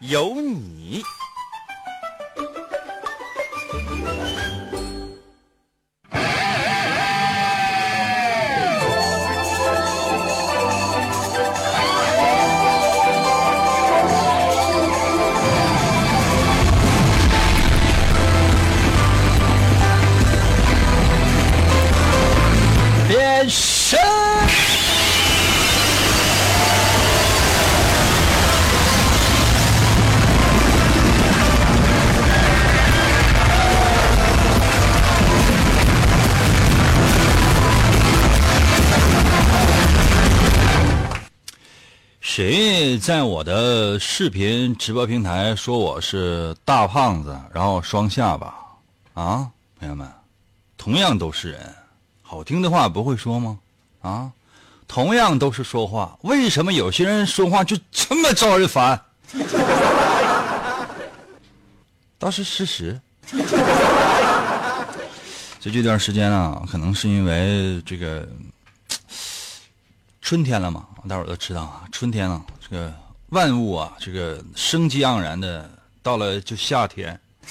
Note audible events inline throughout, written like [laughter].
有你。在我的视频直播平台说我是大胖子，然后双下巴啊？朋友们，同样都是人，好听的话不会说吗？啊，同样都是说话，为什么有些人说话就这么招人烦？[laughs] 倒是事实。就 [laughs] 这段时间啊，可能是因为这个春天了嘛，大伙都知道啊，春天啊，这个万物啊，这个生机盎然的，到了就夏天。[laughs]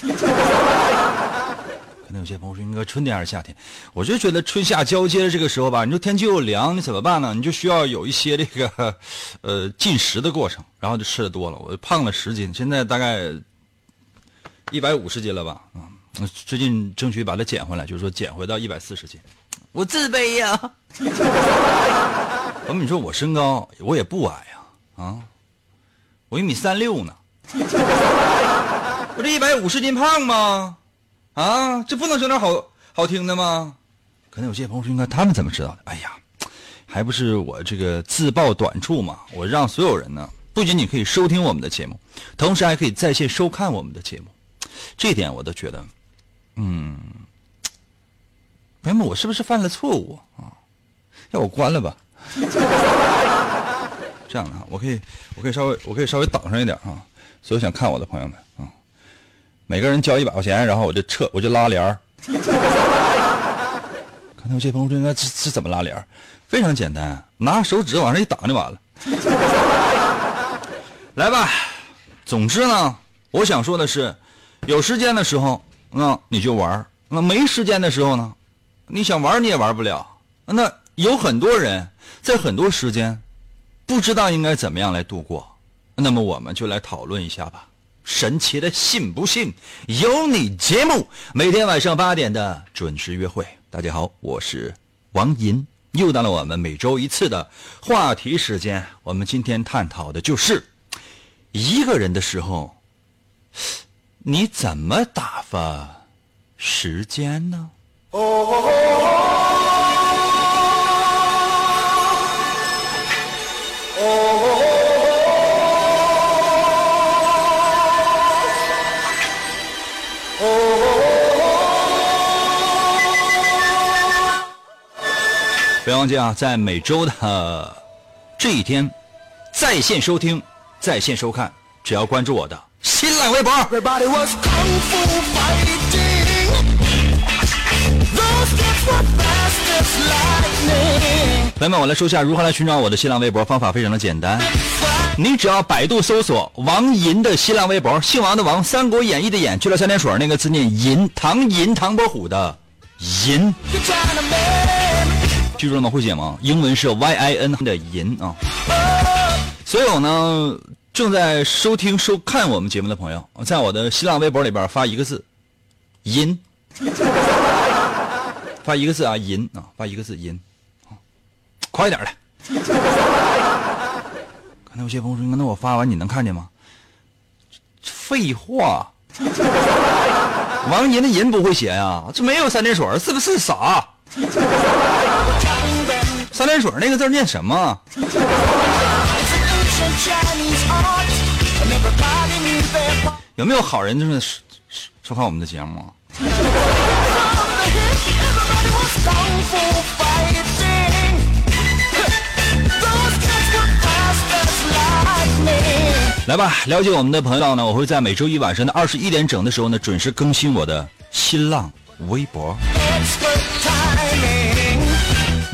可能有些朋友说，应该春天还是夏天？我就觉得春夏交接的这个时候吧，你说天气又凉，你怎么办呢？你就需要有一些这个呃进食的过程，然后就吃的多了，我胖了十斤，现在大概一百五十斤了吧？啊、最近争取把它减回来，就是说减回到一百四十斤。我自卑呀、[laughs] 我跟你说，我身高我也不矮呀，啊，啊我一米三六呢，[laughs] 我这一百五十斤胖吗？啊，这不能整点好好听的吗？可能有些朋友说，应该他们怎么知道的？哎呀，还不是我这个自曝短处嘛！我让所有人呢，不仅仅可以收听我们的节目，同时还可以在线收看我们的节目，这点我都觉得，嗯，朋友们，我是不是犯了错误啊？要我关了吧？这样的啊，我可以，我可以稍微，我可以稍微挡上一点啊。所有想看我的朋友们啊，每个人交一百块钱，然后我就撤，我就拉帘儿。看到这朋友说，应该是是怎么拉帘儿？非常简单，拿手指往上一挡就完了。来吧，总之呢，我想说的是，有时间的时候，那你就玩那没时间的时候呢，你想玩你也玩不了。那有很多人在很多时间不知道应该怎么样来度过，那么我们就来讨论一下吧。神奇的信不信由你节目，每天晚上八点的准时约会。大家好，我是王银，又到了我们每周一次的话题时间。我们今天探讨的就是一个人的时候，你怎么打发时间呢？[laughs] 不要忘记啊，在每周的这一天，在线收听、在线收看，只要关注我的新浪微博。朋友们，我来说一下如何来寻找我的新浪微博，方法非常的简单，你只要百度搜索王银的新浪微博，姓王的王，《三国演义》的演，去了三点水那个字念银，唐银唐伯虎的银，记住了吗？会写吗？英文是 Y I N 的银啊。所有呢正在收听收看我们节目的朋友，在我的新浪微博里边发一个字“银”，[laughs] 发一个字啊“银”啊，发一个字“银”，啊快点来。刚才有些朋友说：“那我发完你能看见吗？”废话，王银的银不会写呀，这没有三点水，是不是傻？三点水那个字念什么？有没有好人就是收收看我们的节目？来吧，了解我们的朋友呢，我会在每周一晚上的二十一点整的时候呢，准时更新我的新浪微博。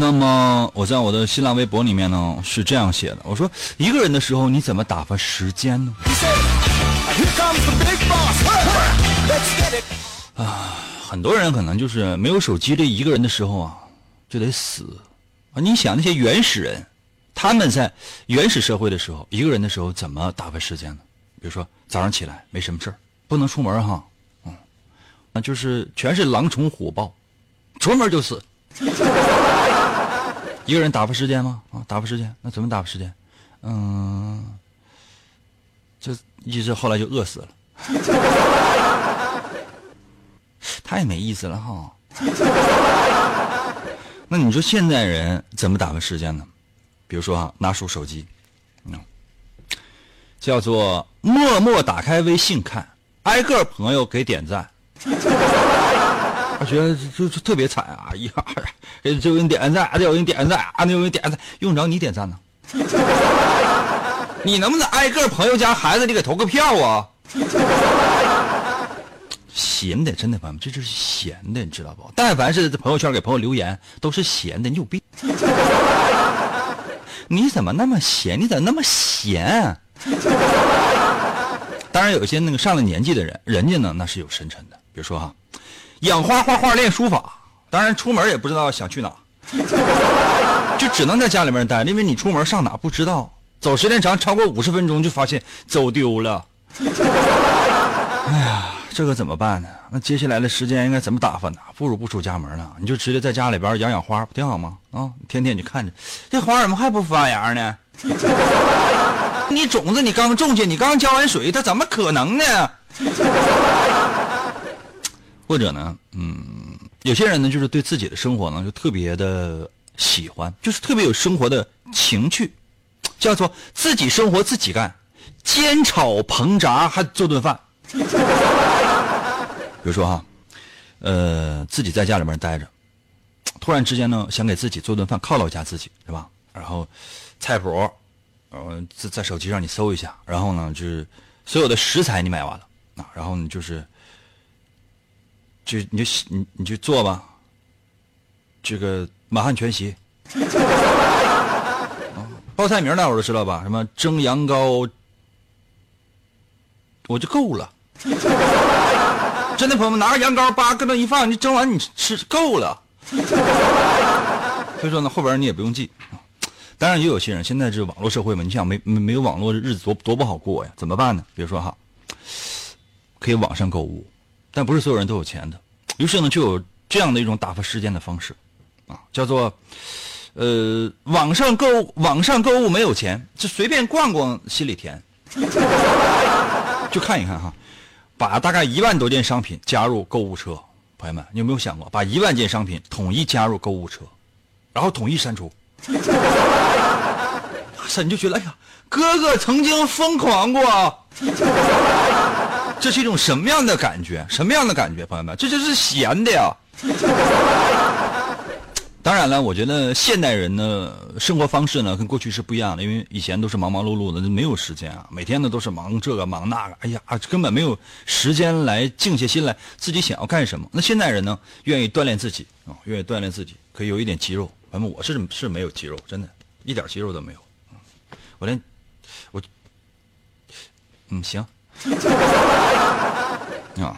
那么我在我的新浪微博里面呢是这样写的，我说一个人的时候你怎么打发时间呢？啊很多人可能就是没有手机这一个人的时候啊，就得死啊！你想那些原始人，他们在原始社会的时候，一个人的时候怎么打发时间呢？比如说早上起来没什么事儿不能出门哈，嗯，那就是全是狼虫虎豹，出门就死。一个人打发时间吗？啊，打发时间，那怎么打发时间？嗯，就一直后来就饿死了。[laughs] 太没意思了哈。[laughs] 那你说现在人怎么打发时间呢？比如说啊，拿出手机，嗯，叫做默默打开微信看，挨个朋友给点赞。我觉得就就特别惨啊！哎呀，这有人点个赞，这有人点个赞，啊，那有人点个赞，用得着你点赞呢？[laughs] 你能不能挨个朋友家孩子，你给投个票啊？[laughs] 闲的，真的朋友们，这就是闲的，你知道不？但凡是在朋友圈给朋友留言，都是闲的，你有病！[laughs] 你怎么那么闲？你怎么那么闲？当然，有一些那个上了年纪的人，人家呢那是有深沉的，比如说哈，养花、画画、练书法，当然出门也不知道想去哪，[laughs] 就只能在家里面待，因为你出门上哪不知道，走时间长超过五十分钟就发现走丢了。哎呀这可怎么办呢？那接下来的时间应该怎么打发呢？不如不出家门了，你就直接在家里边养养花，不挺好吗？啊，天天你看着这花怎么还不发芽呢？[laughs] 你种子你刚种下，你刚浇完水，它怎么可能呢？或者呢，嗯，有些人呢，就是对自己的生活呢，就特别的喜欢，就是特别有生活的情趣，叫做自己生活自己干，煎炒烹炸还做顿饭。[laughs] 比如说哈，呃，自己在家里面待着，突然之间呢，想给自己做顿饭犒劳一下自己，是吧？然后菜谱，呃，在在手机上你搜一下，然后呢，就是所有的食材你买完了啊，然后你就是，就你就你你去做吧，这个满汉全席，[laughs] 啊报菜名大伙都知道吧？什么蒸羊羔，我就够了。真的朋友们，拿个羊羔叭搁那一放，你蒸完你吃够了。所以说呢，后边你也不用记。当然也有些人现在这网络社会嘛，你想没没没有网络，日子多多不好过呀？怎么办呢？比如说哈，可以网上购物，但不是所有人都有钱的。于是呢，就有这样的一种打发时间的方式，啊，叫做呃网上购物，网上购物没有钱，就随便逛逛心里甜，[laughs] 就看一看哈。把大概一万多件商品加入购物车，朋友们，你有没有想过，把一万件商品统一加入购物车，然后统一删除？[laughs] 是你就觉得，哎呀，哥哥曾经疯狂过，这是一种什么样的感觉？什么样的感觉，朋友们？这就是闲的呀。[laughs] 当然了，我觉得现代人呢，生活方式呢跟过去是不一样的，因为以前都是忙忙碌碌的，没有时间啊，每天呢都是忙这个忙那个，哎呀，根本没有时间来静下心来自己想要干什么。那现代人呢，愿意锻炼自己啊，愿意锻炼自己，可以有一点肌肉。反正我是是没有肌肉，真的，一点肌肉都没有。我连我嗯行 [laughs] 啊，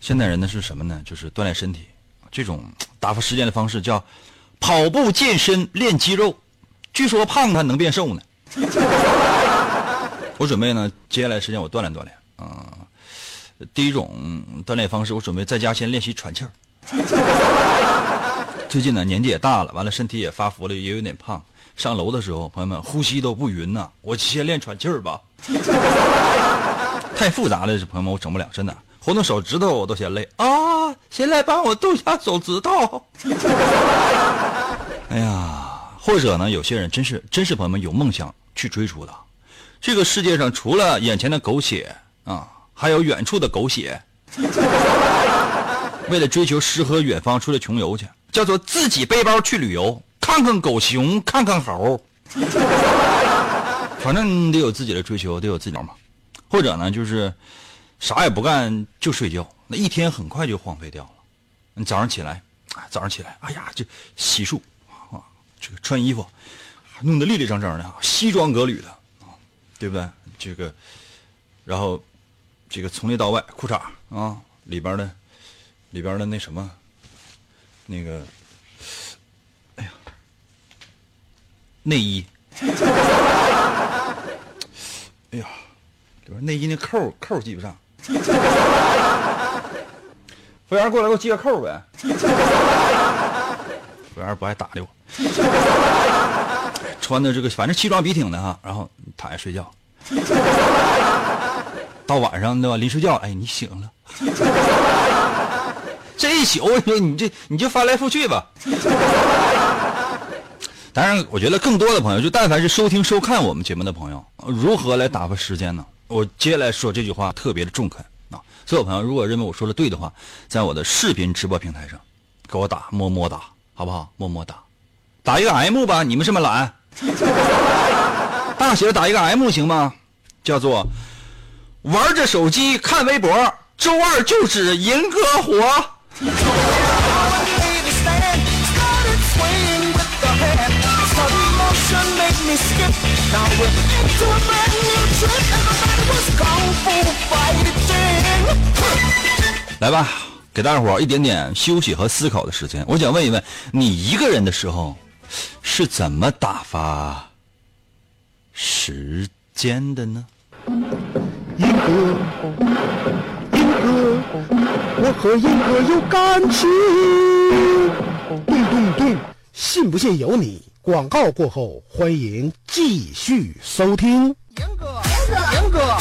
现代人呢是什么呢？就是锻炼身体。这种打发时间的方式叫跑步健身练肌肉，据说胖他能变瘦呢。[laughs] 我准备呢，接下来时间我锻炼锻炼啊、第一种锻炼方式，我准备在家先练习喘气儿。[laughs] 最近呢，年纪也大了，完了身体也发福了，也有点胖。上楼的时候，朋友们呼吸都不匀呐，我先练喘气儿吧。太复杂了，这朋友们我整不了，真的。活动手指头我都嫌累啊！谁来帮我动下手指头？[laughs] 哎呀，或者呢，有些人真是真是朋友们有梦想去追逐的。这个世界上除了眼前的苟且啊，还有远处的狗血。[laughs] 为了追求诗和远方，出来穷游去，叫做自己背包去旅游，看看狗熊，看看猴。反正你得有自己的追求，得有自己嘛。或者呢，就是啥也不干就睡觉，那一天很快就荒废掉了。你早上起来，早上起来，哎呀，这洗漱啊，这个穿衣服，弄得立立正正的，西装革履的啊，对不对？这个，然后这个从内到外，裤衩啊里边的里边的那什么，那个，哎呀，内衣。[laughs] 哎呀，里边内衣那扣扣系不上。服务员过来给我系个扣呗。服务员不爱搭理我。穿的这个反正西装笔挺的哈，然后躺下睡觉。到晚上对吧？临睡觉，哎，你醒了。这一宿，你你这你就翻来覆去吧。当然，我觉得更多的朋友，就但凡是收听收看我们节目的朋友，如何来打发时间呢？我接下来说这句话特别的中肯啊！所有朋友，如果认为我说的对的话，在我的视频直播平台上给我打么么哒，好不好？么么哒，打一个 M 吧，你们这么懒，大写打一个 M 行吗？叫做玩着手机看微博，周二就指银哥火。来吧，给大伙儿一点点休息和思考的时间。我想问一问，你一个人的时候是怎么打发时间的呢？英哥，英哥，我和英哥有感情。咚咚咚，信不信由你。广告过后，欢迎继续收听。严哥，严哥，严哥，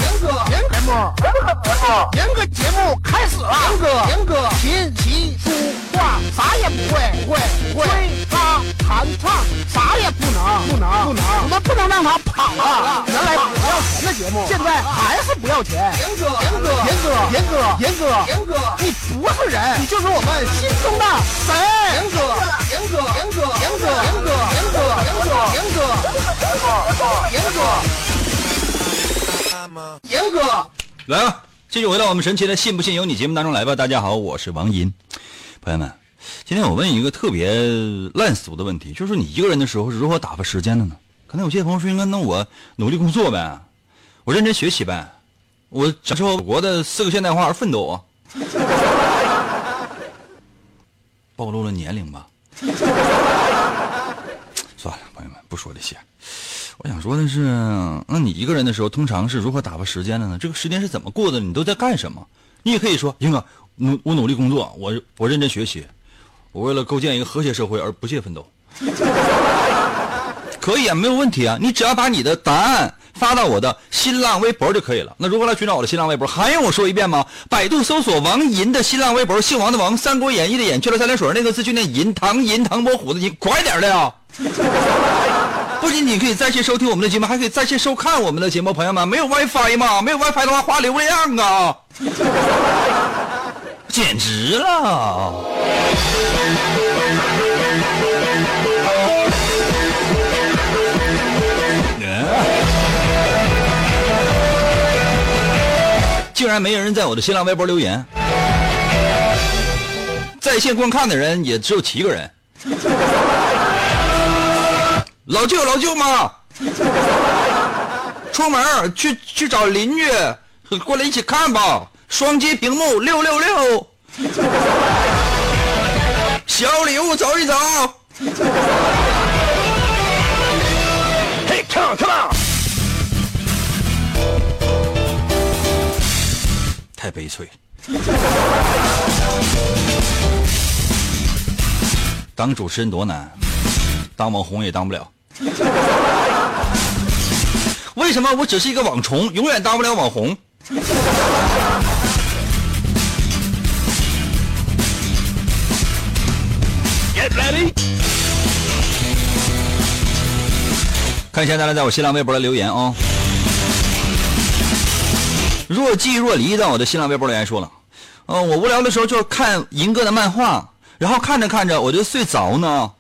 [laughs] 严哥，节目，严哥节目开始了。严哥，严哥，琴棋书画啥也不会，不会，不会。吹拉弹唱啥也不能，不能，不能。我们不能让他跑了。原来不要钱的节目，现在还是不要钱。严哥，严哥，严哥，严哥，严哥，严哥，你不是人，你就是我们心中的神。严哥，严哥，严哥，严哥，严哥，严哥，严哥，严哥，严哥，严哥。严哥，来吧，继续回到我们神奇的“信不信由你”节目当中来吧。大家好，我是王银，朋友们，今天我问一个特别烂俗的问题，就是你一个人的时候是如何打发时间的呢？可能有些朋友说，应该那我努力工作呗，我认真学习呗，我享受我国的四个现代化而奋斗啊。[laughs] 暴露了年龄吧？[laughs] 算了，朋友们，不说这些。我想说的是，那你一个人的时候，通常是如何打发时间的呢？这个时间是怎么过的？你都在干什么？你也可以说，英哥，努我努力工作，我我认真学习，我为了构建一个和谐社会而不懈奋斗。[laughs] 可以啊，没有问题啊，你只要把你的答案发到我的新浪微博就可以了。那如何来寻找我的新浪微博？还用我说一遍吗？百度搜索王银的新浪微博，姓王的王，《三国演义》的演，去了三点水那个字就念银，唐银唐伯虎的银，快点的呀！不仅仅可以在线收听我们的节目，还可以在线收看我们的节目。朋友们，没有 WiFi 吗？没有 WiFi 的话，花流量啊！[laughs] 简直了！竟然没有人在我的新浪微博留言，在线观看的人也只有七个人。老舅，老舅妈，出门去去找邻居，过来一起看吧。双击屏幕六六六，小礼物走一走。Hey, come on, come on！太悲催。当主持人多难，当网红也当不了。[laughs] 为什么我只是一个网虫，永远当不了网红？Get ready！看一下大家在我新浪微博的留言啊、若即若离在我的新浪微博留言说了，嗯、我无聊的时候就是看银哥的漫画，然后看着看着我就睡着呢。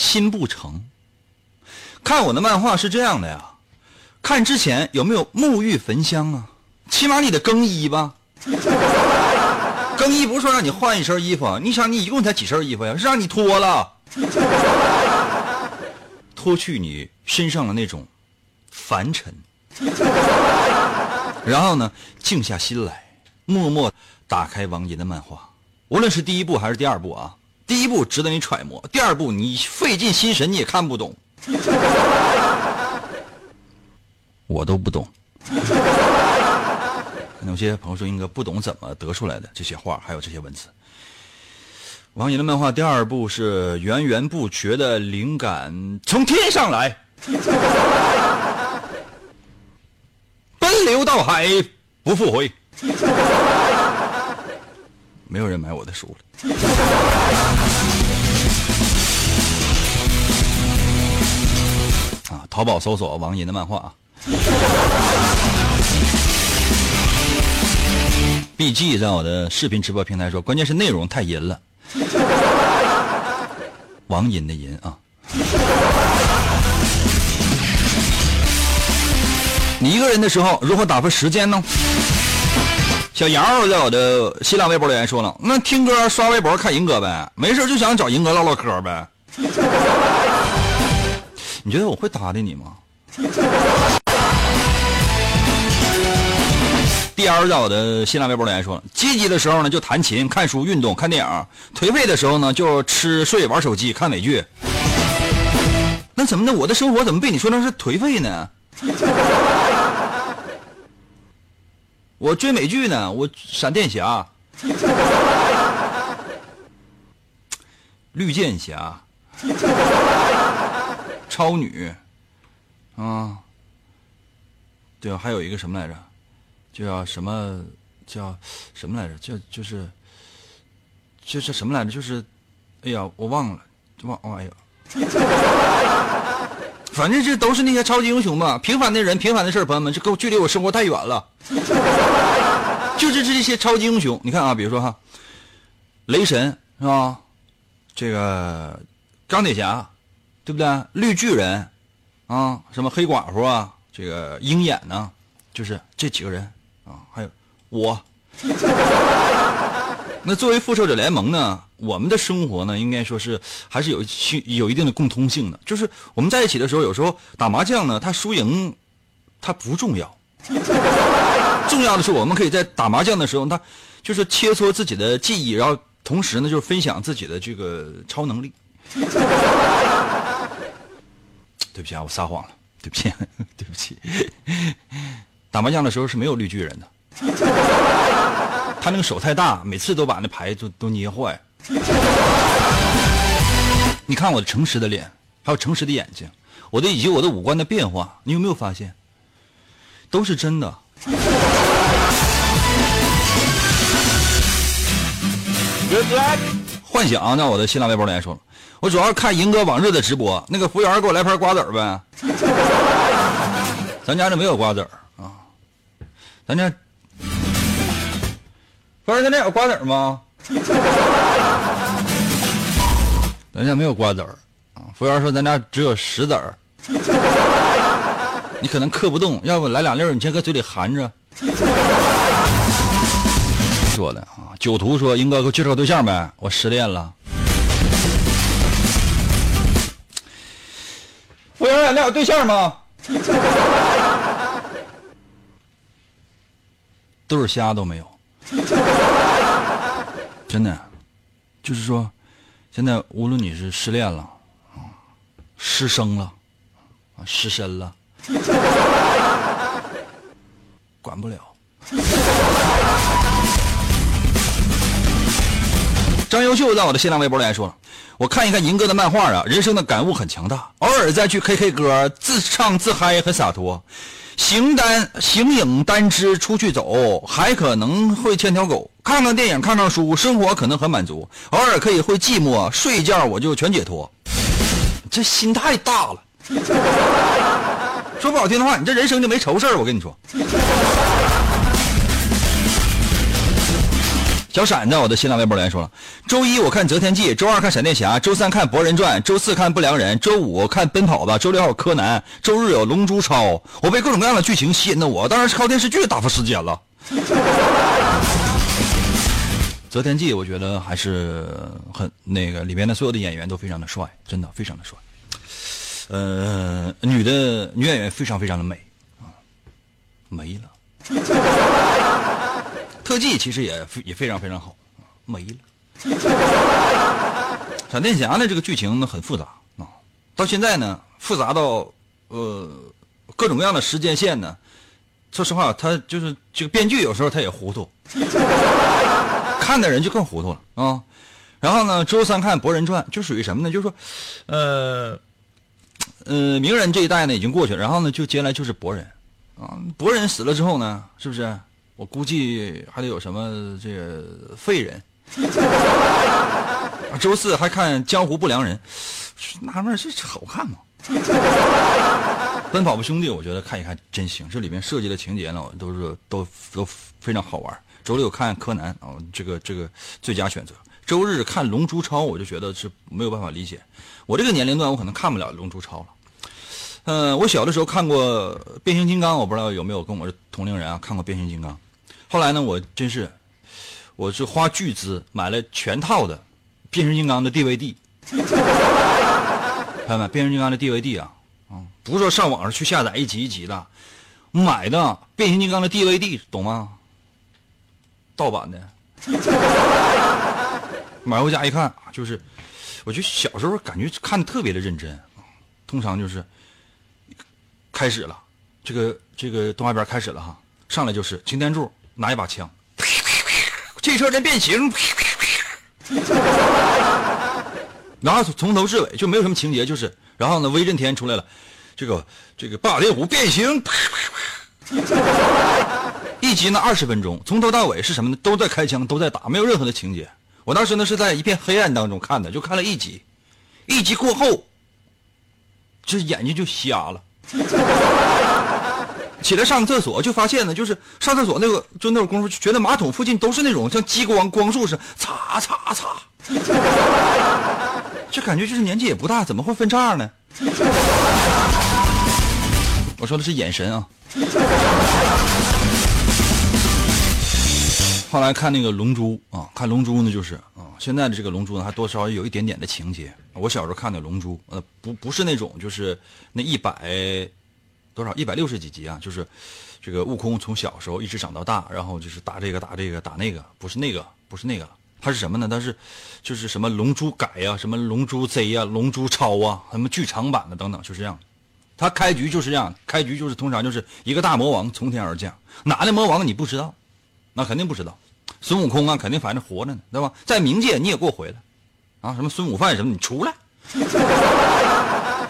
心不成。看我的漫画是这样的呀，看之前有没有沐浴焚香啊？起码你得更衣吧。更衣不是说让你换一身衣服，你想你一共才几身衣服呀？是让你脱了，脱去你身上的那种凡尘，然后呢，静下心来，默默打开王爷的漫画，无论是第一部还是第二部啊，第一步值得你揣摩，第二步你费尽心神你也看不懂，[laughs] 我都不懂。有些朋友说，应该不懂怎么得出来的这些话，还有这些文字。王岩的漫画第二部是源源不绝的灵感从天上来，奔流到海不复回。没有人买我的书了。啊，淘宝搜索王银的漫画啊。BG 在我的视频直播平台说，关键是内容太淫了。王银的银啊。你一个人的时候如何打发时间呢？小杨在我的新浪微博留言说了，那听歌、刷微博、看银哥呗，没事就想找银哥唠唠嗑呗。[laughs] 你觉得我会搭理你吗？[laughs] D L 在我的新浪微博留言说了，积极的时候呢就弹琴、看书、运动、看电影；颓废的时候呢就吃睡、玩手机、看美剧。那怎么的？我的生活怎么被你说成是颓废呢？我追美剧呢，我闪电侠、[laughs] 绿箭侠、超女，啊，对啊，还有一个什么来着？就叫什么叫什么来着？就就是就是什么来着？就是，哎呀，我忘了，忘忘哎呀，反正这都是那些超级英雄吧。平凡的人，平凡的事，朋友们，这跟距离我生活太远了。[laughs] 就是这些超级英雄，你看啊，比如说哈，雷神是吧？这个钢铁侠，对不对？绿巨人啊，什么黑寡妇啊，这个鹰眼呢，就是这几个人啊，还有我。那作为复仇者联盟呢，我们的生活呢，应该说是还是有有一定的共通性的。就是我们在一起的时候，有时候打麻将呢，它输赢它不重要，重要的是我们可以在打麻将的时候，他就是切磋自己的技艺，然后同时呢，就是分享自己的这个超能力。对不起啊，我撒谎了，对不起，[laughs] 对不起。打麻将的时候是没有绿巨人的。他那个手太大，每次都把那牌都都捏坏。[laughs] 你看我的诚实的脸，还有诚实的眼睛，我的以及我的五官的变化，你有没有发现？都是真的。幻想在我的新浪微博里言说了，我主要看银哥往日的直播，那个服务员给我来盘瓜子儿呗。咱家这没有瓜子儿啊，咱家。不是，咱家有瓜子吗？[laughs] 咱家没有瓜子儿啊。服务员说咱家只有石子儿。[laughs] 你可能嗑不动，要不来两粒儿，你先搁嘴里含着。说的啊，酒徒说：“英哥，给我介绍个对象呗，我失恋了。”服务员，咱俩有对象吗？[laughs] 对虾都没有。[laughs] 真的，就是说，现在无论你是失恋了，啊，失声了，啊，失身了，管不了。张优秀在我的新浪微博里来说，我看一看银哥的漫画啊，人生的感悟很强大，偶尔再去 K K 歌，自唱自嗨很洒脱。形单形影单只出去走，还可能会牵条狗，看看电影，看看书，生活可能很满足。偶尔可以会寂寞，睡一觉我就全解脱。这心太大了，说不好听的话，你这人生就没愁事儿。我跟你说。小闪在我的新浪微博留言说了：周一我看《择天记》，周二看《闪电侠》，周三看《博人传》，周四看《不良人》，周五看《奔跑吧》，周六还有《柯南》，周日有《龙珠超》。我被各种各样的剧情吸引的我，当然是靠电视剧打发时间了。[laughs] 择天记，我觉得还是很那个，里面的所有的演员都非常的帅，真的非常的帅。呃，女的女演员非常非常的美啊，没了。特技其实也也非常非常好，没了。[laughs] 闪电侠呢，这个剧情呢很复杂啊，到现在呢复杂到呃各种各样的时间线呢。说实话，他就是这个编剧有时候他也糊涂，[laughs] 看的人就更糊涂了啊。然后呢，周三看《博人传》就属于什么呢？就是说，呃呃，鸣人这一代呢已经过去了，然后呢就接下来就是博人啊。博人死了之后呢，是不是？我估计还得有什么这个废人。周四还看《江湖不良人》，纳闷这好看吗？奔跑吧兄弟，我觉得看一看真行，这里面设计的情节呢，我都是都都非常好玩。周六看柯南啊，这个这个最佳选择。周日看龙珠超，我就觉得是没有办法理解。我这个年龄段，我可能看不了龙珠超了。嗯，我小的时候看过变形金刚，我不知道有没有跟我同龄人啊看过变形金刚。后来呢，我真是，我是花巨资买了全套的变形金刚的 DVD。朋友们，变形金刚的 DVD [laughs] 啊，啊，不是说上网上去下载一集一集的，买的变形金刚的 DVD，懂吗？盗版的，[laughs] 买回家一看，就是，我就小时候感觉看的特别的认真，通常就是开始了，这个这个动画片开始了哈，上来就是擎天柱。拿一把枪，汽车人变形，然后从头至尾就没有什么情节，就是，然后呢，威震天出来了，这个这个霸天虎变形，一集呢二十分钟，从头到尾是什么呢？都在开枪，都在打，没有任何的情节。我当时呢是在一片黑暗当中看的，就看了一集，一集过后，这眼睛就瞎了。起来上个厕所，就发现呢，就是上厕所那个，就那会功夫，就觉得马桶附近都是那种像激光光束似的，擦擦擦，[laughs] 就感觉就是年纪也不大，怎么会分叉呢？[laughs] 我说的是眼神啊。后来看那个《龙珠》啊，看《龙珠》呢，就是啊，现在的这个《龙珠》呢，还多少有一点点的情节。我小时候看的《龙珠》，呃，不不是那种，就是那一百。多少一百六十几集啊？就是这个悟空从小时候一直长到大，然后就是打这个打这个打那个，不是那个不是那个，他是什么呢？他是就是什么龙珠改呀，什么龙珠 Z 呀，龙珠超啊，什么剧场版的等等，就是这样。他开局就是这样，开局就是通常就是一个大魔王从天而降，哪的魔王你不知道？那肯定不知道。孙悟空啊，肯定反正活着呢，对吧？在冥界你也给我回来啊！什么孙悟饭什么，你出来。[laughs]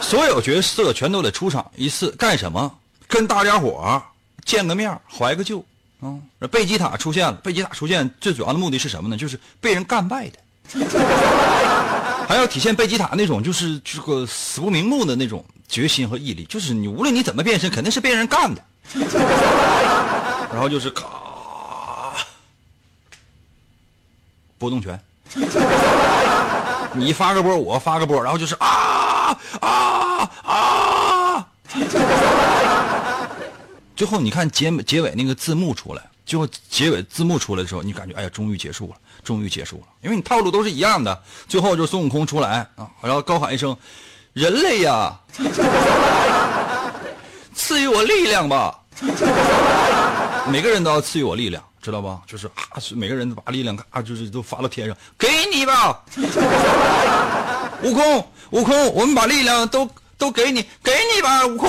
所有角色全都得出场一次，干什么？跟大家伙见个面，怀个旧。啊，贝吉塔出现了。贝吉塔出现最主要的目的是什么呢？就是被人干败的，还要体现贝吉塔那种就是这个死不瞑目的那种决心和毅力。就是你无论你怎么变身，肯定是被人干的。然后就是咔，波动拳。你发个波，我发个波，然后就是啊啊啊！[laughs] 最后你看结结尾那个字幕出来，最后结尾字幕出来的时候，你感觉哎呀，终于结束了，终于结束了，因为你套路都是一样的。最后就孙悟空出来啊，然后高喊一声：“人类呀，[laughs] 赐予我力量吧！”每个人都要赐予我力量。知道吧？就是啊，每个人都把力量啊，就是都发到天上，给你吧，[laughs] 悟空，悟空，我们把力量都都给你，给你吧，悟空。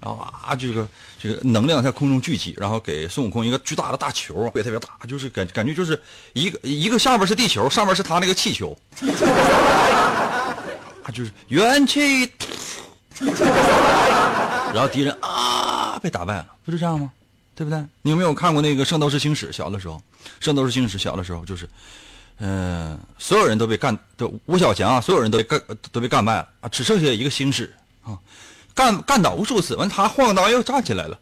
然后啊，这个这个能量在空中聚集，然后给孙悟空一个巨大的大球，特别特别大，就是感感觉就是一个一个下边是地球，上面是他那个气球，[laughs] 啊，就是元气，[laughs] 然后敌人啊被打败了，不就这样吗？对不对？你有没有看过那个《圣斗士星矢》？小的时候，《圣斗士星矢》小的时候就是，嗯，所有人都被干，都吴小强啊，所有人都被干都被干败了啊，只剩下一个星矢啊，干干倒无数次，完他晃荡又站起来了。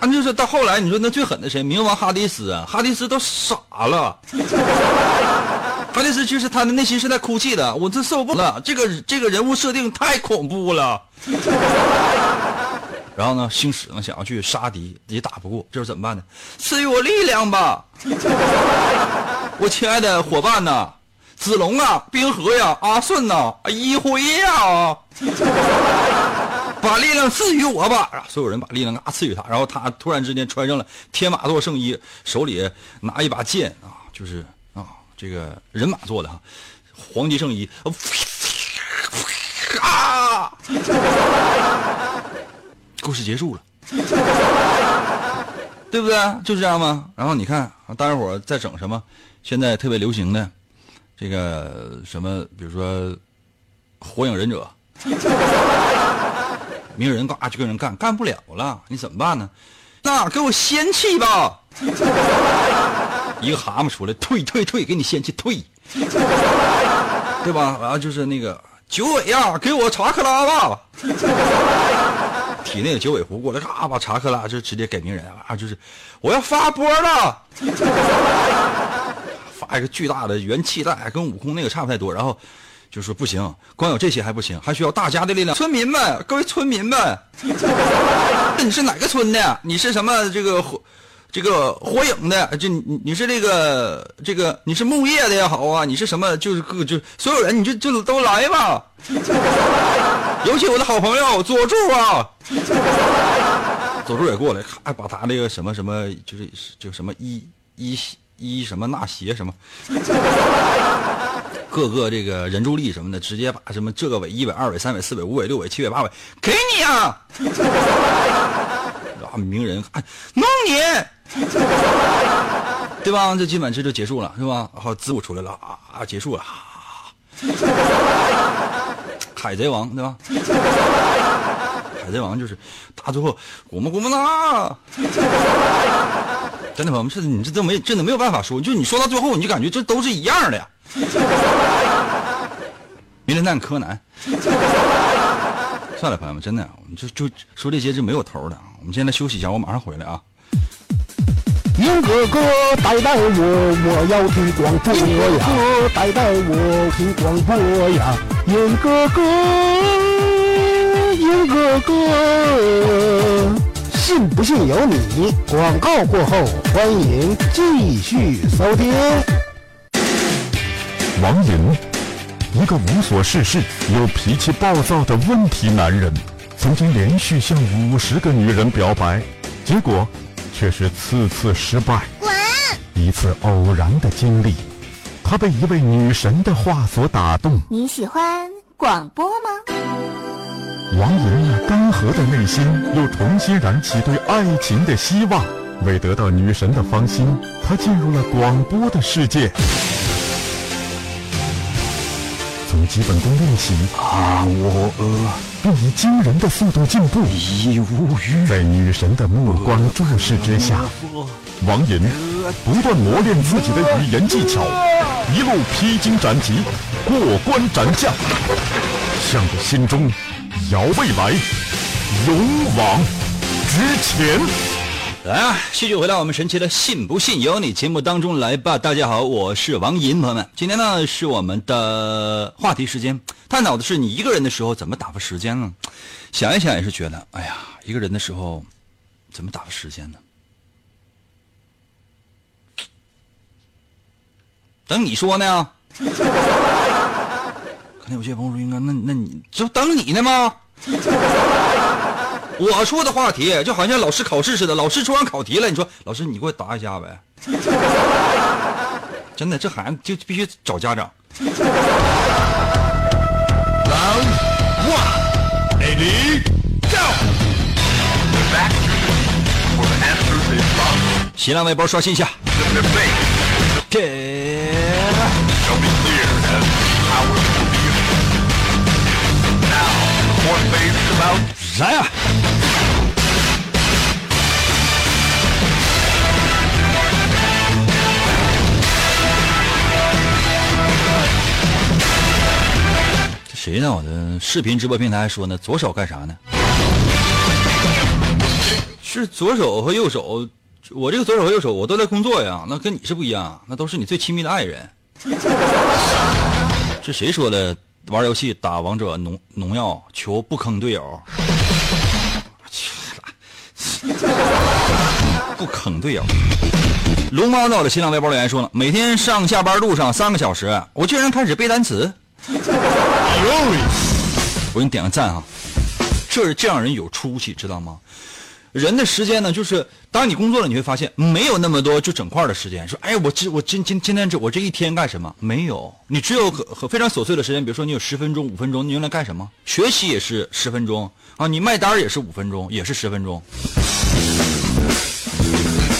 啊，就是到后来，你说那最狠的谁？冥王哈迪斯啊，哈迪斯都傻了。哈迪斯其实他的内心是在哭泣的，我这受不了，这个这个人物设定太恐怖了。然后呢，星矢呢想要去杀敌，也打不过，这时候怎么办呢？赐予我力量吧，我亲爱的伙伴呐，子龙啊，冰河呀，阿顺呐，一辉呀。把力量赐予我吧！啊，所有人把力量啊赐予他，然后他突然之间穿上了天马座圣衣，手里拿一把剑啊，就是啊，这个人马做的哈，黄金圣衣啊，故事结束了，[laughs] 对不对？就是这样吗？然后你看，大家伙在整什么？现在特别流行的这个什么，比如说火影忍者。[laughs] 鸣人嘎就跟人干，干不了了，你怎么办呢？那给我仙气吧！[laughs] 一个蛤蟆出来，退退退，给你仙气退，对吧？然后就是那个九尾呀，给我查克拉吧！体内的九尾狐过来，咔把查克拉就直接给名人啊，就是我要发波了，发一个巨大的元气弹，跟悟空那个差不太多，然后。就说不行，光有这些还不行，还需要大家的力量。村民们，各位村民们，[laughs] 你是哪个村的？你是什么这个，这个火影的？就你你是这个这个你是木叶的也好啊？你是什么？就是各就所有人，你就就都来吧。[laughs] 尤其我的好朋友佐助啊，佐助也过来，咔把他那个什么什么，就是就什么一一一什么那邪什么。[laughs] 各个这个人助力什么的，直接把什么这个尾、一尾、二尾、三尾、四尾、五尾、六尾、七尾、八尾给你啊！[laughs] 啊，鸣人，弄你，[laughs] 对吧？这基本这就结束了，是吧？好，子午出来了啊，结束了。[laughs] 海贼王，对吧？[laughs] 海贼王就是打最后，咕么咕么啦。真的朋友们，这你这都没真的没有办法说，就你说到最后，你就感觉这都是一样的呀。名侦探柯南，算了，朋友们，真的，我们就就说这些就没有头的。我们现在休息一下，我马上回来啊。鹰哥哥带带我，我要听广播呀！哥带带我听广播呀！鹰哥哥，鹰哥哥，信不信由你。广告过后，欢迎继续收听。王寅，一个无所事事又脾气暴躁的问题男人，曾经连续向五十个女人表白，结果却是次次失败。滚！一次偶然的经历，他被一位女神的话所打动。你喜欢广播吗？王莹那干涸的内心又重新燃起对爱情的希望。为得到女神的芳心，他进入了广播的世界。从基本功练习啊，我呃，并以惊人的速度进步。在女神的目光注视之下，王寅不断磨练自己的语言技巧，一路披荆斩棘，过关斩将，向着心中遥未来，勇往直前。来啊！继续回到我们神奇的“信不信由你”节目当中来吧。大家好，我是王银，朋友们，今天呢是我们的话题时间，探讨的是你一个人的时候怎么打发时间呢？想一想也是觉得，哎呀，一个人的时候怎么打发时间呢？等你说呢？[laughs] 可能有些朋友说：“应该那那你就等你呢吗？”我说的话题就好像老师考试似的，老师出完考题了，你说老师你给我答一下呗？[laughs] 真的，这孩子就必须找家长。新浪微博刷新一下。来呀！这谁呢？我的视频直播平台说呢，左手干啥呢？是左手和右手，我这个左手和右手我都在工作呀，那跟你是不一样，那都是你最亲密的爱人。是谁说的？玩游戏打王者农农药，求不坑队友。[laughs] 不坑队友。龙猫在我的新浪微博留言说了，每天上下班路上三个小时，我居然开始背单词。我给你点个赞啊！这是这样人有出息，知道吗？人的时间呢，就是当你工作了，你会发现没有那么多就整块的时间。说，哎，我今我今今今天这我这一天干什么？没有，你只有很很非常琐碎的时间。比如说，你有十分钟、五分钟，你用来干什么？学习也是十分钟啊，你卖单也是五分钟，也是十分钟。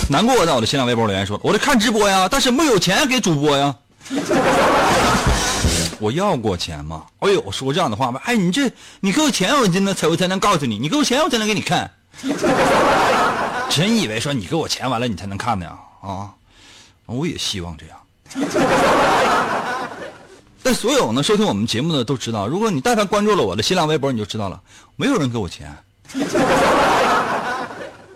难过在我的新浪微博留言说，我在看直播呀，但是没有钱给主播呀。我要过钱吗？哎呦，我说这样的话吗？哎，你这你给我钱，我才能才我才能告诉你，你给我钱，我才能给你看。[laughs] 真以为说你给我钱完了你才能看呢啊？我也希望这样。[laughs] 但所有呢收听我们节目的都知道，如果你但凡关注了我的新浪微博，你就知道了，没有人给我钱。[laughs]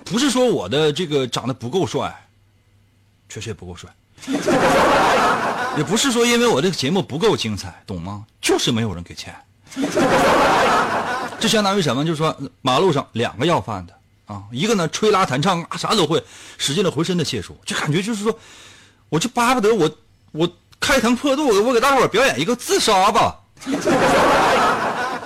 不是说我的这个长得不够帅，确实也不够帅。也不是说因为我这个节目不够精彩，懂吗？就是没有人给钱。这相当于什么？就是说马路上两个要饭的啊，一个呢吹拉弹唱啊啥都会，使尽了浑身的解数，就感觉就是说，我就巴不得我我开膛破肚，我给大伙表演一个自杀吧。[laughs]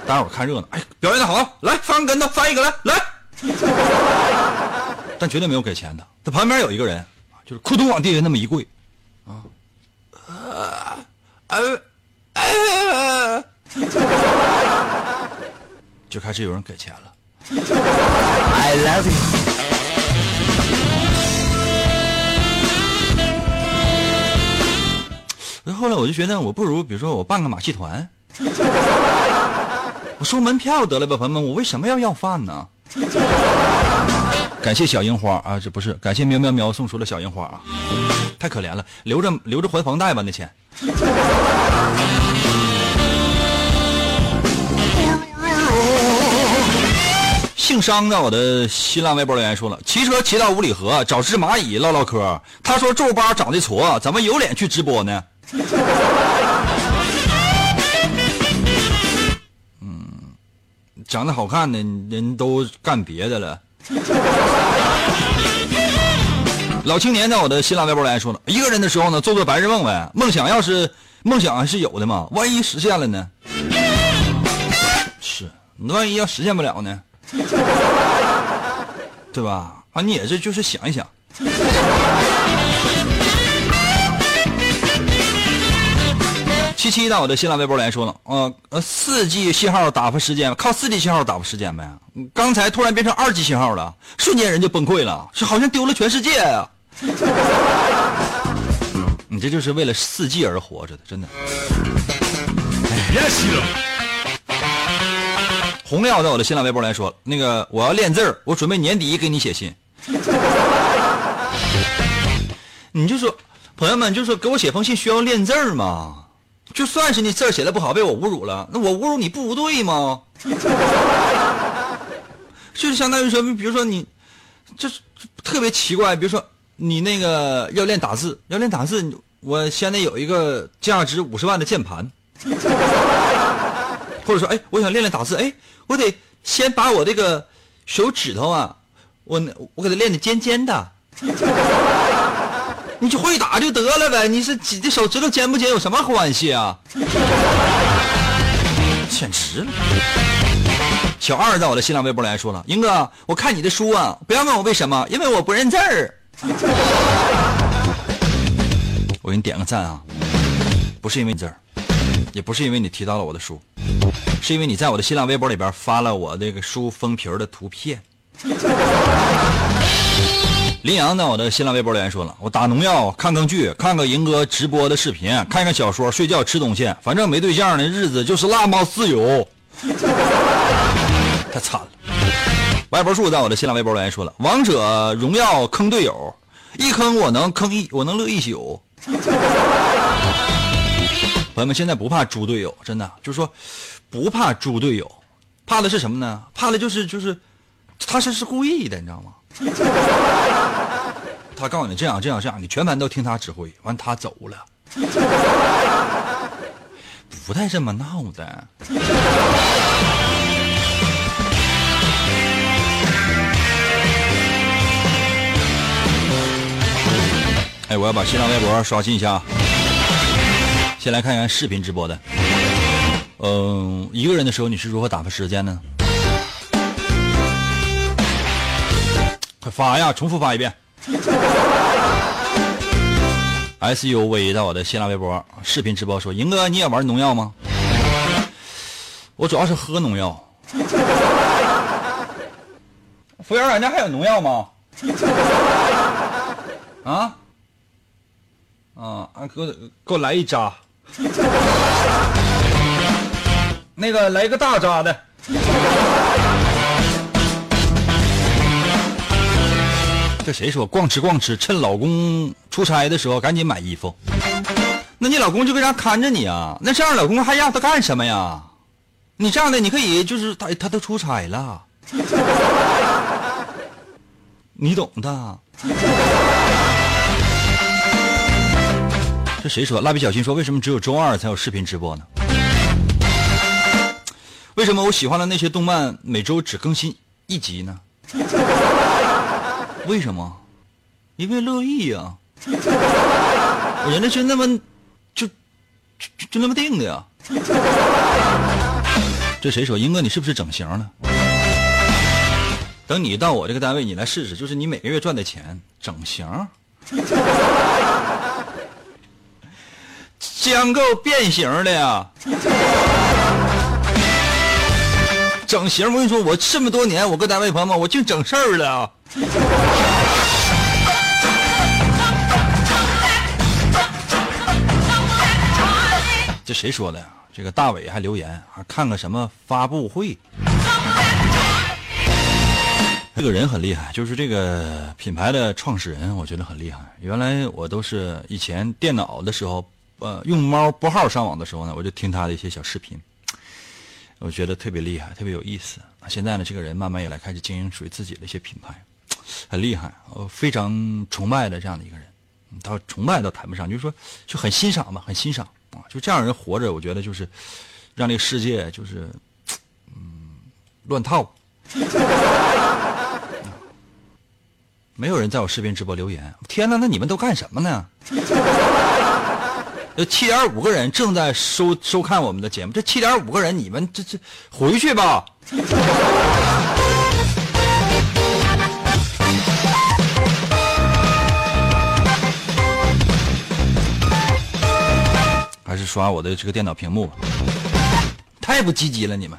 大伙看热闹，哎，表演的好，来翻跟头，翻一个来来。[laughs] 但绝对没有给钱的。他旁边有一个人，就是扑通往地下那么一跪，啊，呃，呃，就开始有人给钱了。[laughs] I love you。后来我就觉得，我不如比如说我办个马戏团，我收门票得了吧，朋友们，我为什么要要饭呢？感谢小樱花啊，这不是感谢喵喵喵送出了小樱花啊，太可怜了，留着留着还房贷吧那钱。姓商的，我的新浪微博留言说了，骑车骑到五里河找只蚂蚁唠唠嗑，他说皱巴长得矬，怎么有脸去直播呢？[laughs] 嗯，长得好看的人都干别的了。老青年在我的新浪微博留言说了，一个人的时候呢，做做白日梦呗。梦想要是梦想还是有的嘛，万一实现了呢？是，万一要实现不了呢？[laughs] 对吧？啊，你也是，就是想一想。七七到我的新浪微博来说了，呃呃，四 G 信号打发时间，靠四 G 信号打发时间呗。刚才突然变成二 G 信号了，瞬间人就崩溃了，是好像丢了全世界呀。[laughs] 你这就是为了四 G 而活着的，真的。洪亮。在我的新浪微博来说，那个我要练字儿，我准备年底给你写信。你就说，朋友们，就说给我写封信需要练字儿吗？就算是你字写的不好，被我侮辱了，那我侮辱你不对吗？[laughs] 就是相当于说，比如说你，就是特别奇怪，比如说你那个要练打字，要练打字，我现在有一个价值五十万的键盘，或者说，哎，我想练练打字，哎，我得先把我这个手指头啊，我我给它练的尖尖的。[laughs] 你就会打就得了呗，你是几的手指头尖不尖有什么关系啊？简直了！小二在我的新浪微博来说了，英哥，我看你的书啊，不要问我为什么，因为我不认字儿。[laughs] 我给你点个赞啊，不是因为你字儿，也不是因为你提到了我的书，是因为你在我的新浪微博里边发了我那个书封皮的图片。林阳在我的新浪微博留言说了：“我打农药，看看剧，看看银哥直播的视频，看看小说，睡觉，吃东西，反正没对象的日子就是那么自由。太惨了。”歪脖树在我的新浪微博留言说了：“王者荣耀坑队友，一坑我能坑一，我能乐一宿。”朋友们，现在不怕猪队友，真的就是说，不怕猪队友，怕的是什么呢？怕的就是就是，他是是故意的，你知道吗？[laughs] 他告诉你这样这样这样，你全盘都听他指挥，完他走了，不带这么闹的。哎，我要把新浪微博刷新一下。先来看看视频直播的。嗯、一个人的时候你是如何打发时间呢？快发呀！重复发一遍。[laughs] SUV 在我的新浪微博视频直播说：“赢哥，你也玩农药吗？”我主要是喝农药。[laughs] 服务员，俺家还有农药吗？[laughs] 啊？啊啊！给我给我来一扎，那个来个大扎的。[laughs] 这谁说逛吃逛吃？趁老公出差的时候赶紧买衣服。那你老公就为啥看着你啊？那这样老公还让他干什么呀？你这样的你可以就是他他都出差了，[laughs] 你懂的。这谁说？蜡笔小新说为什么只有周二才有视频直播呢？为什么我喜欢的那些动漫每周只更新一集呢？[laughs] 为什么？因为乐意呀、人家就那么就就就就那么定的呀。[laughs] 这谁说？英哥，你是不是整形了？等你到我这个单位，你来试试，就是你每个月赚的钱，整形，[laughs] 将够变形的呀。整形，我跟你说，我这么多年，我跟单位朋友们，我净整事儿了。这谁说的呀？这个大伟还留言啊，看个什么发布会？这个人很厉害，就是这个品牌的创始人，我觉得很厉害。原来我都是以前电脑的时候，呃，用猫拨号上网的时候呢，我就听他的一些小视频，我觉得特别厉害，特别有意思。现在呢，这个人慢慢也来开始经营属于自己的一些品牌，很厉害，我非常崇拜的这样的一个人。到崇拜倒谈不上，就是说就很欣赏吧，很欣赏啊。就这样人活着，我觉得就是让这个世界就是嗯乱套。[laughs] 没有人在我视频直播留言，天哪，那你们都干什么呢？有七点五个人正在收收看我们的节目，这七点五个人，你们这这回去吧。还是刷我的这个电脑屏幕吧，太不积极了你们。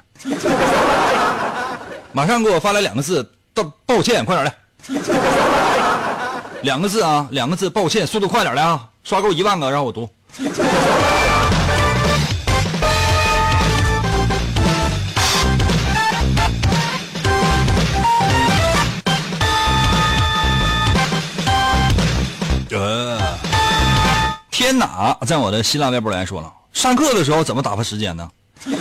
马上给我发来两个字，道抱歉，快点来。两个字啊，两个字，抱歉，速度快点来啊！刷够一万个让我读。[laughs] 呃，天哪，在我的新浪微博来说了，上课的时候怎么打发时间呢？[laughs]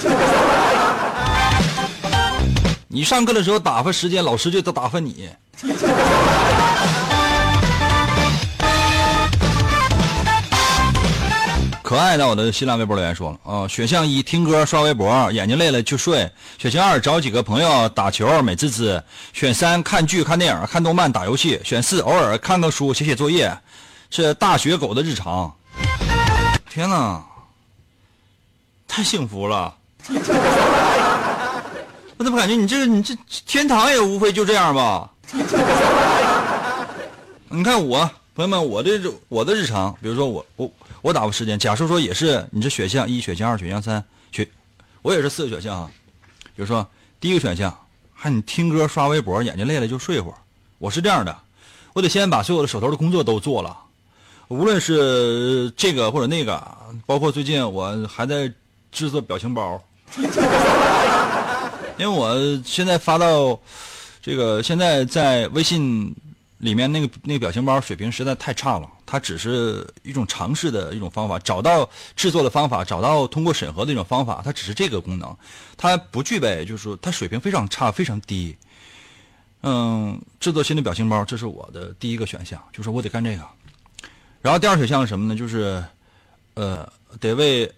你上课的时候打发时间，老师就得打发你。可爱在我的新浪微博留言说了啊、选项一听歌刷微博，眼睛累了就睡；选项二找几个朋友打球美滋滋；选三看剧看电影看动漫打游戏；选四偶尔看个书写写作业，是大学狗的日常。天哪，太幸福了！[laughs] 我怎么感觉你这个你这天堂也无非就这样吧？你看我朋友们，我的我的日常，比如说我我我打发时间，假设说也是你这选项一、选项二、选项三，选我也是四个选项啊。比如说第一个选项，喊你听歌刷微博，眼睛累了就睡会儿。我是这样的，我得先把所有的手头的工作都做了，无论是这个或者那个，包括最近我还在制作表情包。[laughs] 因为我现在发到这个现在在微信里面那个那个表情包水平实在太差了，它只是一种尝试的一种方法，找到制作的方法，找到通过审核的一种方法，它只是这个功能，它不具备，就是说它水平非常差，非常低。嗯，制作新的表情包，这是我的第一个选项，就是我得干这个。然后第二选项是什么呢？就是，呃，得为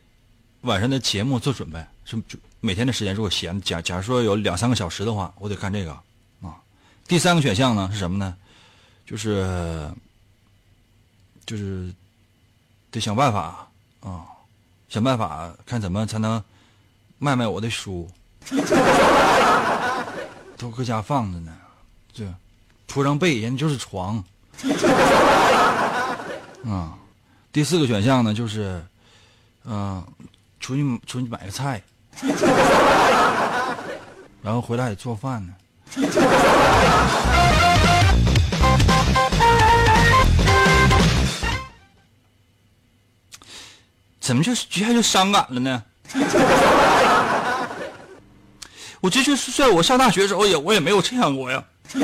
晚上的节目做准备，就就每天的时间，如果闲，假假如说有两三个小时的话，我得干这个啊。第三个选项呢是什么呢？就是就是得想办法啊，想办法看怎么才能卖卖我的书，[laughs] 都搁家放着呢，这铺上被，人就是床。啊，第四个选项呢，就是，嗯、出去出去买个菜，然后回来得做饭呢。怎么就一下就伤感了呢？[laughs] 我这就是在我上大学的时候也我也没有这样过呀。[laughs]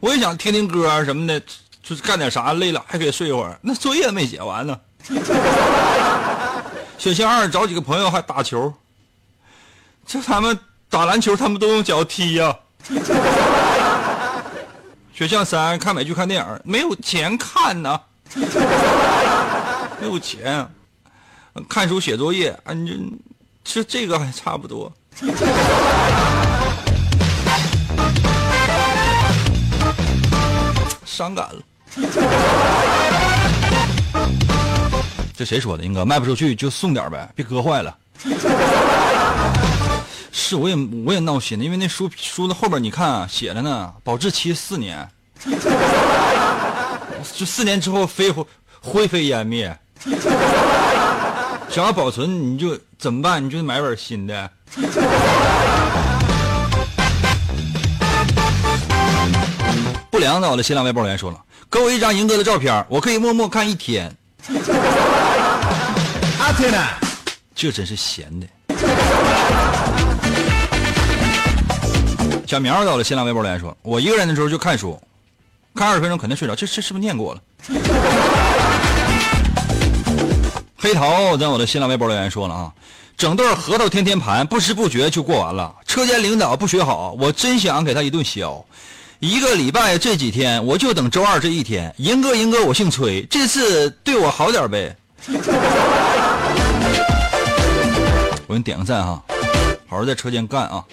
我也想听听歌啊什么的，就是干点啥累了还可以睡一会儿。那作业没写完呢。选项二找几个朋友还打球，这他们打篮球他们都用脚踢呀、[laughs] 选项三看美剧看电影，没有钱看呢，没有钱。看书写作业啊，你这这这个还差不多。[laughs] 伤感了。这谁说的？英哥卖不出去就送点呗，别割坏了。是，我也我也闹心，因为那书书的后边你看啊，写着呢，保质期四年，[laughs] 就四年之后飞灰灰飞烟灭。想要保存，你就怎么办？你就得买本新的。[laughs] 不良在我的新浪微博留言说了，给我一张银哥的照片，我可以默默看一天。阿 [laughs] 天呐，这真是闲的。小苗在我的新浪微博留言说，我一个人的时候就看书，看二十分钟肯定睡着。这这是不是念过了？黑桃在我的新浪微博留言说了啊，整顿核桃天天盘，不知不觉就过完了。车间领导不学好，我真想给他一顿削。一个礼拜这几天，我就等周二这一天。银哥，银哥，我姓崔，这次对我好点呗。[laughs] 我给你点个赞哈，好好在车间干啊。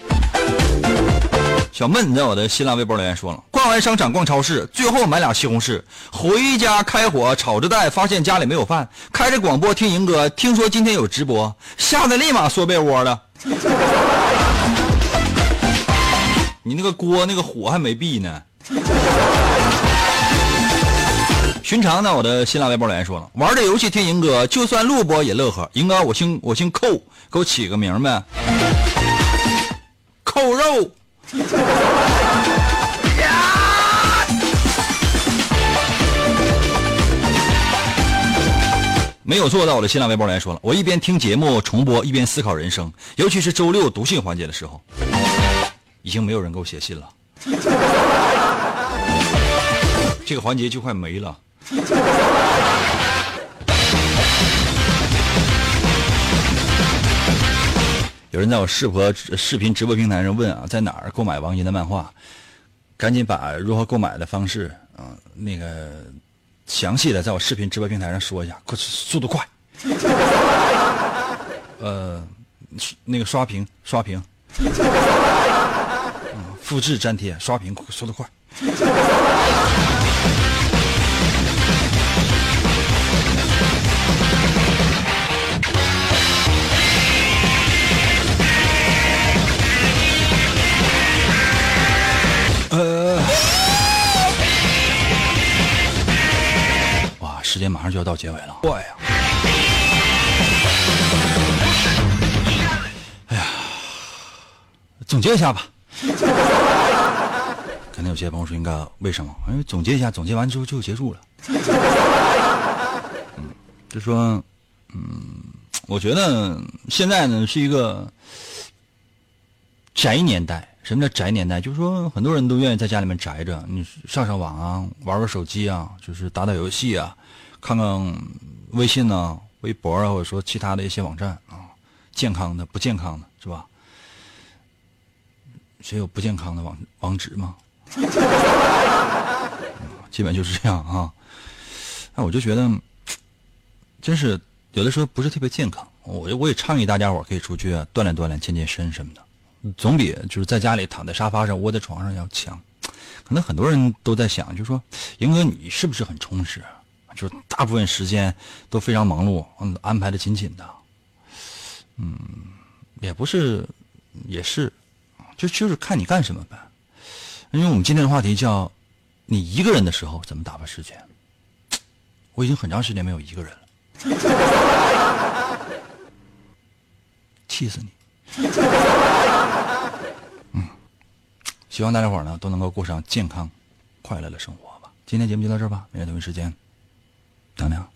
小闷在我的新浪微博留言说了，逛完商场逛超市，最后买俩西红柿，回家开火炒着带，发现家里没有饭，开着广播听银哥，听说今天有直播，吓得立马缩被窝了。你那个锅那个火还没闭呢。寻常呢，我的新浪微博留言说了，玩这游戏听银哥，就算录播也乐呵。银哥，我姓我姓寇，给我起个名呗。扣肉。没有做到，我的新浪微博来说了，我一边听节目重播，一边思考人生，尤其是周六读信环节的时候，已经没有人给我写信了，这个环节就快没了。有人在我视播视频直播平台上问啊，在哪儿购买王银的漫画？赶紧把如何购买的方式啊、那个详细的在我视频直播平台上说一下，快速度快。[laughs] 呃，那个刷屏刷屏，复制粘贴刷屏，速度快。时间马上就要到结尾了，快呀！哎呀，总结一下吧。[laughs] 可能有些朋友说应该为什么？因为总结一下，总结完之后就结束了。嗯，就说，嗯，我觉得现在呢是一个宅年代什么叫宅年代？就是说很多人都愿意在家里面宅着，你上上网啊，玩玩手机啊，就是打打游戏啊，看看微信啊、微博啊，或者说其他的一些网站啊，健康的、不健康的，是吧？谁有不健康的网网址吗？[laughs] 基本就是这样啊。那我就觉得，真是有的时候不是特别健康。我我也倡议大家伙可以出去锻炼锻炼、健健身什么的，总比就是在家里躺在沙发上、窝在床上要强。可能很多人都在想，就说英哥你是不是很充实？啊就是大部分时间都非常忙碌，嗯，安排的紧紧的。嗯，也不是，也是。就就是看你干什么呗，因为我们今天的话题叫“你一个人的时候怎么打发时间”。我已经很长时间没有一个人了，气死你！嗯，希望大家伙呢都能够过上健康、快乐的生活吧。今天节目就到这儿吧，明天同一时间，等等。